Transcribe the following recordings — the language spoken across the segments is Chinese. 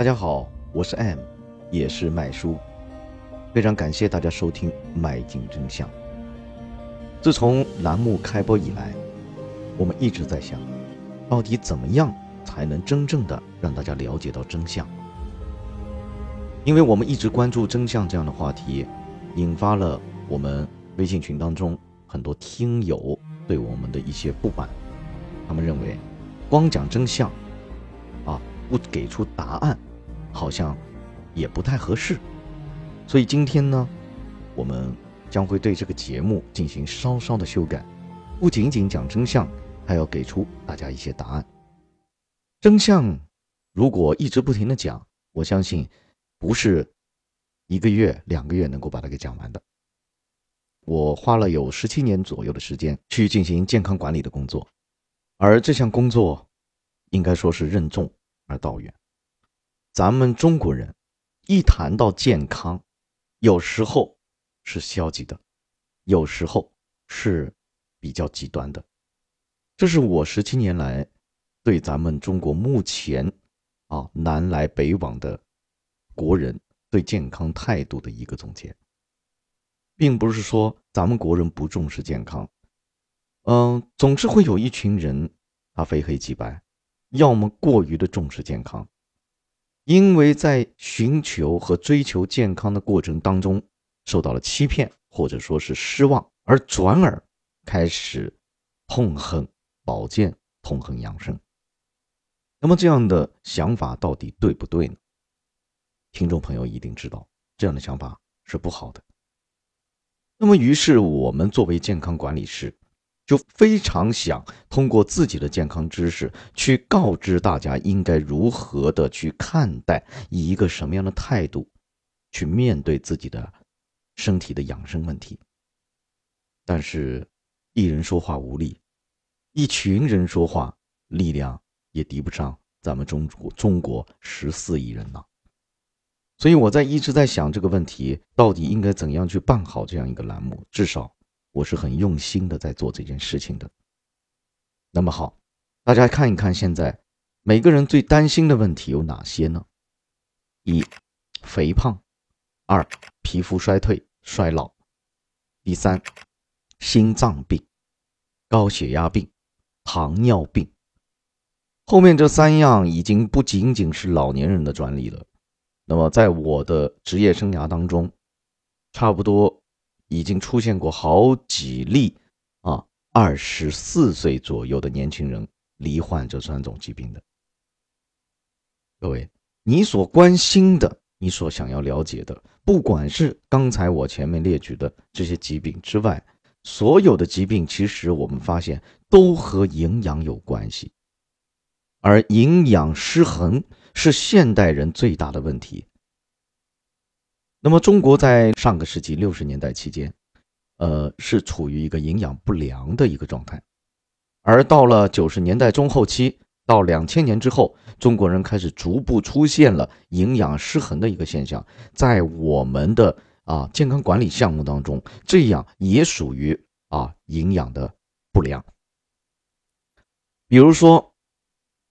大家好，我是 M，也是麦叔，非常感谢大家收听《迈进真相》。自从栏目开播以来，我们一直在想，到底怎么样才能真正的让大家了解到真相？因为我们一直关注真相这样的话题，引发了我们微信群当中很多听友对我们的一些不满，他们认为，光讲真相，啊，不给出答案。好像也不太合适，所以今天呢，我们将会对这个节目进行稍稍的修改，不仅仅讲真相，还要给出大家一些答案。真相如果一直不停的讲，我相信不是一个月、两个月能够把它给讲完的。我花了有十七年左右的时间去进行健康管理的工作，而这项工作应该说是任重而道远。咱们中国人一谈到健康，有时候是消极的，有时候是比较极端的。这是我十七年来对咱们中国目前啊南来北往的国人对健康态度的一个总结，并不是说咱们国人不重视健康，嗯，总是会有一群人，他非黑即白，要么过于的重视健康。因为在寻求和追求健康的过程当中，受到了欺骗或者说是失望，而转而开始痛恨保健、痛恨养生。那么这样的想法到底对不对呢？听众朋友一定知道，这样的想法是不好的。那么，于是我们作为健康管理师。就非常想通过自己的健康知识去告知大家应该如何的去看待，以一个什么样的态度去面对自己的身体的养生问题。但是，一人说话无力，一群人说话力量也敌不上咱们中国中国十四亿人呐。所以我在一直在想这个问题，到底应该怎样去办好这样一个栏目，至少。我是很用心的在做这件事情的。那么好，大家看一看，现在每个人最担心的问题有哪些呢？一、肥胖；二、皮肤衰退、衰老；第三，心脏病、高血压病、糖尿病。后面这三样已经不仅仅是老年人的专利了。那么在我的职业生涯当中，差不多。已经出现过好几例啊，二十四岁左右的年轻人罹患这三种疾病的。各位，你所关心的，你所想要了解的，不管是刚才我前面列举的这些疾病之外，所有的疾病，其实我们发现都和营养有关系，而营养失衡是现代人最大的问题。那么，中国在上个世纪六十年代期间，呃，是处于一个营养不良的一个状态，而到了九十年代中后期到两千年之后，中国人开始逐步出现了营养失衡的一个现象，在我们的啊健康管理项目当中，这样也属于啊营养的不良。比如说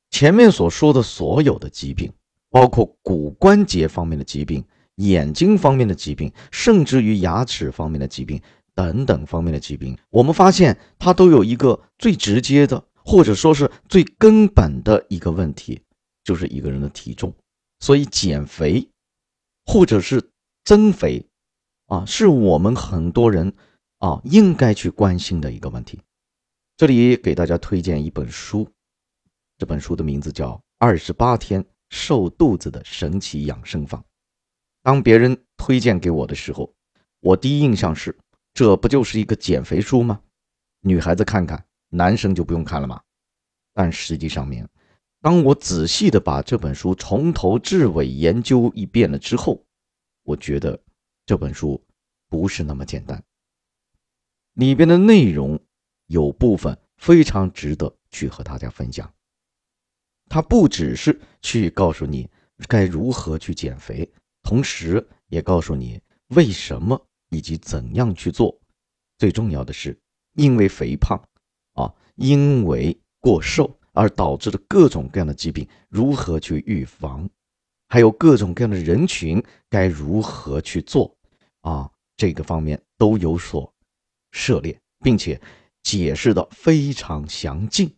前面所说的所有的疾病，包括骨关节方面的疾病。眼睛方面的疾病，甚至于牙齿方面的疾病等等方面的疾病，我们发现它都有一个最直接的，或者说是最根本的一个问题，就是一个人的体重。所以减肥，或者是增肥，啊，是我们很多人啊应该去关心的一个问题。这里给大家推荐一本书，这本书的名字叫《二十八天瘦肚子的神奇养生法》。当别人推荐给我的时候，我第一印象是，这不就是一个减肥书吗？女孩子看看，男生就不用看了吗？但实际上面，当我仔细的把这本书从头至尾研究一遍了之后，我觉得这本书不是那么简单。里边的内容有部分非常值得去和大家分享。它不只是去告诉你该如何去减肥。同时也告诉你为什么以及怎样去做。最重要的是，因为肥胖啊，因为过瘦而导致的各种各样的疾病，如何去预防？还有各种各样的人群该如何去做啊，这个方面都有所涉猎，并且解释的非常详尽。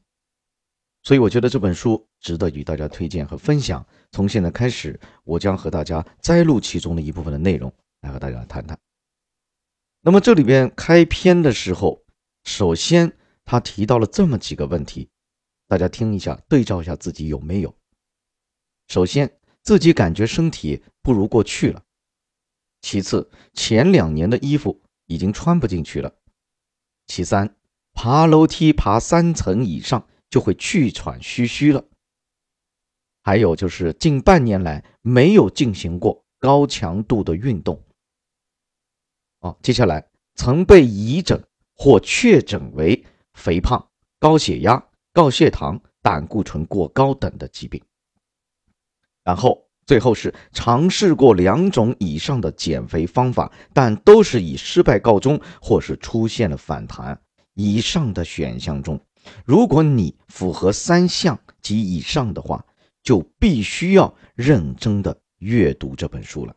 所以我觉得这本书值得与大家推荐和分享。从现在开始，我将和大家摘录其中的一部分的内容，来和大家谈谈。那么这里边开篇的时候，首先他提到了这么几个问题，大家听一下，对照一下自己有没有。首先，自己感觉身体不如过去了；其次，前两年的衣服已经穿不进去了；其三，爬楼梯爬三层以上。就会气喘吁吁了。还有就是近半年来没有进行过高强度的运动。哦，接下来曾被疑诊或确诊为肥胖、高血压、高血糖、胆固醇过高等的疾病。然后最后是尝试过两种以上的减肥方法，但都是以失败告终，或是出现了反弹。以上的选项中。如果你符合三项及以上的话，就必须要认真的阅读这本书了。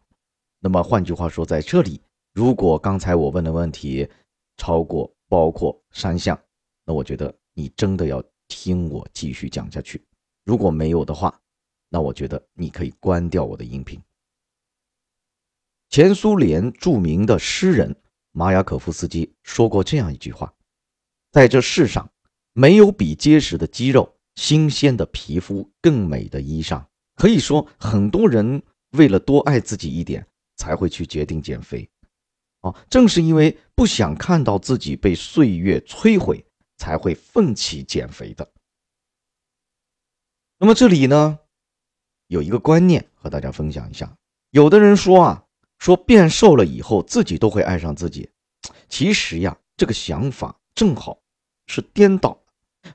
那么换句话说，在这里，如果刚才我问的问题超过包括三项，那我觉得你真的要听我继续讲下去。如果没有的话，那我觉得你可以关掉我的音频。前苏联著名的诗人马雅可夫斯基说过这样一句话：在这世上。没有比结实的肌肉、新鲜的皮肤更美的衣裳。可以说，很多人为了多爱自己一点，才会去决定减肥。哦，正是因为不想看到自己被岁月摧毁，才会奋起减肥的。那么这里呢，有一个观念和大家分享一下。有的人说啊，说变瘦了以后自己都会爱上自己。其实呀，这个想法正好是颠倒。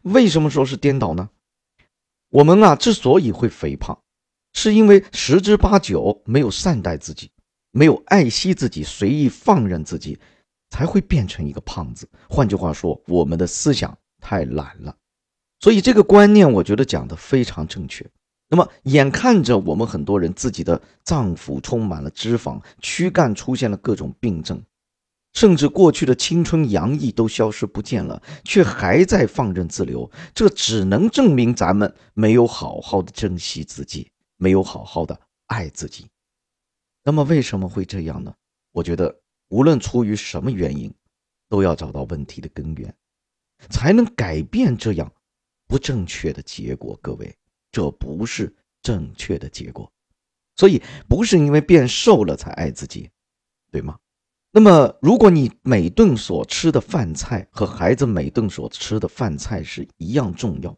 为什么说是颠倒呢？我们啊之所以会肥胖，是因为十之八九没有善待自己，没有爱惜自己，随意放任自己，才会变成一个胖子。换句话说，我们的思想太懒了。所以这个观念，我觉得讲的非常正确。那么眼看着我们很多人自己的脏腑充满了脂肪，躯干出现了各种病症。甚至过去的青春洋溢都消失不见了，却还在放任自流，这只能证明咱们没有好好的珍惜自己，没有好好的爱自己。那么为什么会这样呢？我觉得无论出于什么原因，都要找到问题的根源，才能改变这样不正确的结果。各位，这不是正确的结果，所以不是因为变瘦了才爱自己，对吗？那么，如果你每顿所吃的饭菜和孩子每顿所吃的饭菜是一样重要，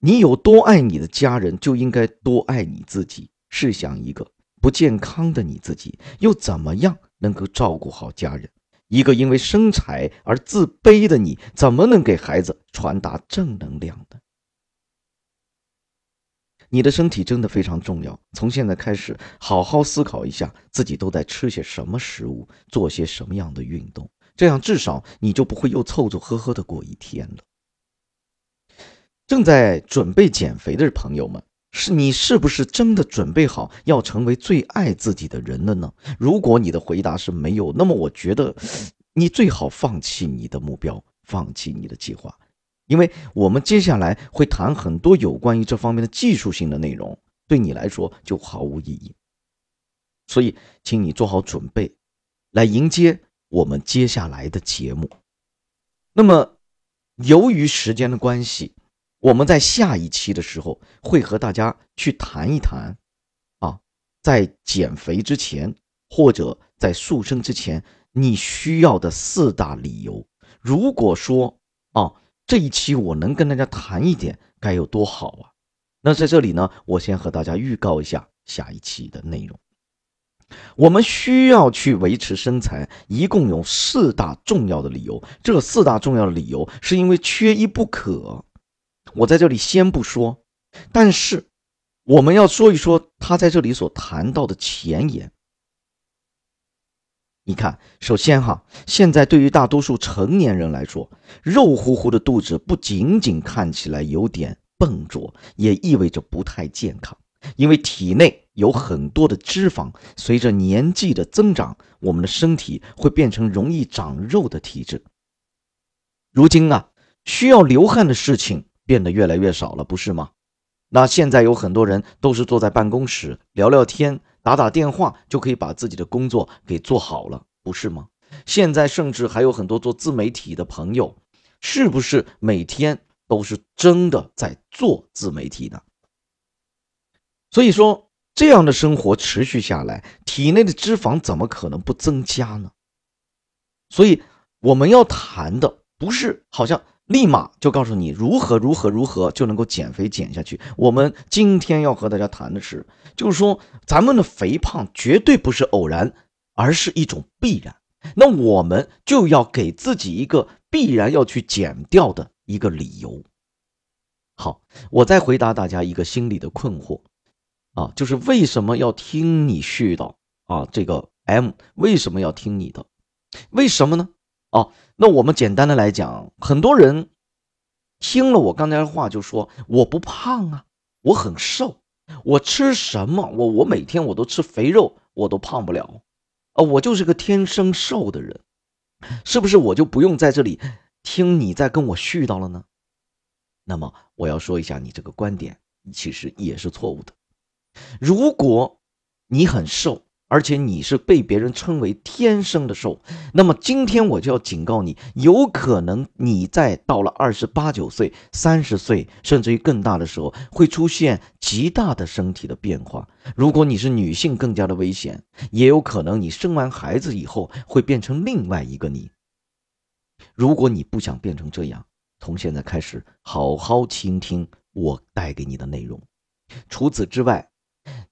你有多爱你的家人，就应该多爱你自己。试想一个不健康的你自己，又怎么样能够照顾好家人？一个因为身材而自卑的你，怎么能给孩子传达正能量呢？你的身体真的非常重要。从现在开始，好好思考一下自己都在吃些什么食物，做些什么样的运动，这样至少你就不会又凑凑合合的过一天了。正在准备减肥的朋友们，是你是不是真的准备好要成为最爱自己的人了呢？如果你的回答是没有，那么我觉得你最好放弃你的目标，放弃你的计划。因为我们接下来会谈很多有关于这方面的技术性的内容，对你来说就毫无意义。所以，请你做好准备，来迎接我们接下来的节目。那么，由于时间的关系，我们在下一期的时候会和大家去谈一谈，啊，在减肥之前或者在塑身之前，你需要的四大理由。如果说啊。这一期我能跟大家谈一点，该有多好啊！那在这里呢，我先和大家预告一下下一期的内容。我们需要去维持身材，一共有四大重要的理由。这四大重要的理由是因为缺一不可。我在这里先不说，但是我们要说一说他在这里所谈到的前言。你看，首先哈，现在对于大多数成年人来说，肉乎乎的肚子不仅仅看起来有点笨拙，也意味着不太健康。因为体内有很多的脂肪，随着年纪的增长，我们的身体会变成容易长肉的体质。如今啊，需要流汗的事情变得越来越少了，不是吗？那现在有很多人都是坐在办公室聊聊天、打打电话，就可以把自己的工作给做好了，不是吗？现在甚至还有很多做自媒体的朋友，是不是每天都是真的在做自媒体呢？所以说，这样的生活持续下来，体内的脂肪怎么可能不增加呢？所以我们要谈的不是好像。立马就告诉你如何如何如何就能够减肥减下去。我们今天要和大家谈的是，就是说咱们的肥胖绝对不是偶然，而是一种必然。那我们就要给自己一个必然要去减掉的一个理由。好，我再回答大家一个心理的困惑啊，就是为什么要听你絮叨啊？这个 M 为什么要听你的？为什么呢？哦，那我们简单的来讲，很多人听了我刚才的话就说我不胖啊，我很瘦，我吃什么？我我每天我都吃肥肉，我都胖不了，啊，我就是个天生瘦的人，是不是我就不用在这里听你在跟我絮叨了呢？那么我要说一下，你这个观点其实也是错误的。如果你很瘦，而且你是被别人称为天生的瘦，那么今天我就要警告你，有可能你在到了二十八九岁、三十岁，甚至于更大的时候，会出现极大的身体的变化。如果你是女性，更加的危险，也有可能你生完孩子以后会变成另外一个你。如果你不想变成这样，从现在开始好好倾听我带给你的内容。除此之外。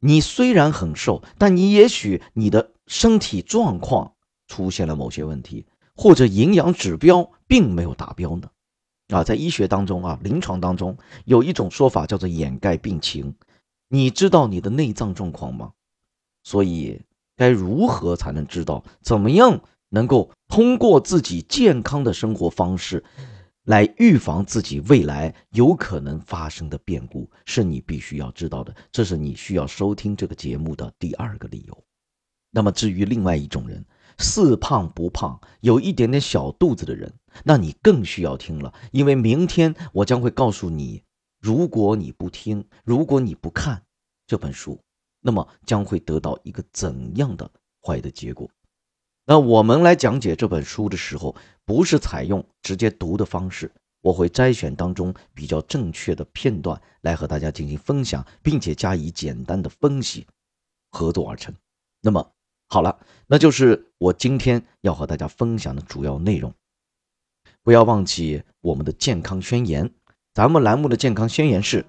你虽然很瘦，但你也许你的身体状况出现了某些问题，或者营养指标并没有达标呢？啊，在医学当中啊，临床当中有一种说法叫做掩盖病情。你知道你的内脏状况吗？所以该如何才能知道？怎么样能够通过自己健康的生活方式？来预防自己未来有可能发生的变故，是你必须要知道的。这是你需要收听这个节目的第二个理由。那么，至于另外一种人，似胖不胖，有一点点小肚子的人，那你更需要听了，因为明天我将会告诉你，如果你不听，如果你不看这本书，那么将会得到一个怎样的坏的结果。那我们来讲解这本书的时候，不是采用直接读的方式，我会摘选当中比较正确的片段来和大家进行分享，并且加以简单的分析，合作而成。那么好了，那就是我今天要和大家分享的主要内容。不要忘记我们的健康宣言，咱们栏目的健康宣言是：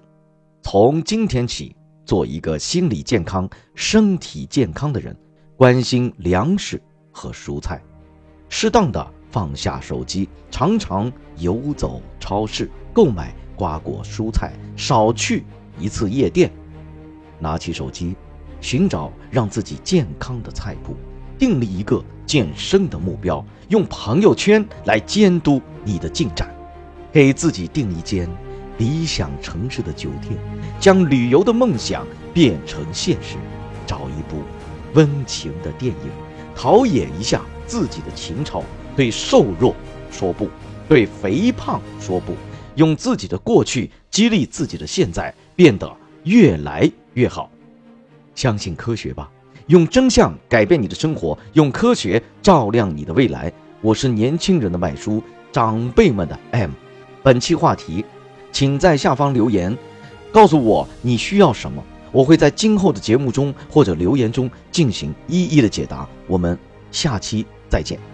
从今天起，做一个心理健康、身体健康的人，关心粮食。和蔬菜，适当的放下手机，常常游走超市购买瓜果蔬菜，少去一次夜店。拿起手机，寻找让自己健康的菜谱，订立一个健身的目标，用朋友圈来监督你的进展，给自己订一间理想城市的酒店，将旅游的梦想变成现实，找一部温情的电影。陶冶一下自己的情操，对瘦弱说不，对肥胖说不，用自己的过去激励自己的现在，变得越来越好。相信科学吧，用真相改变你的生活，用科学照亮你的未来。我是年轻人的麦叔，长辈们的 M。本期话题，请在下方留言，告诉我你需要什么。我会在今后的节目中或者留言中进行一一的解答。我们下期再见。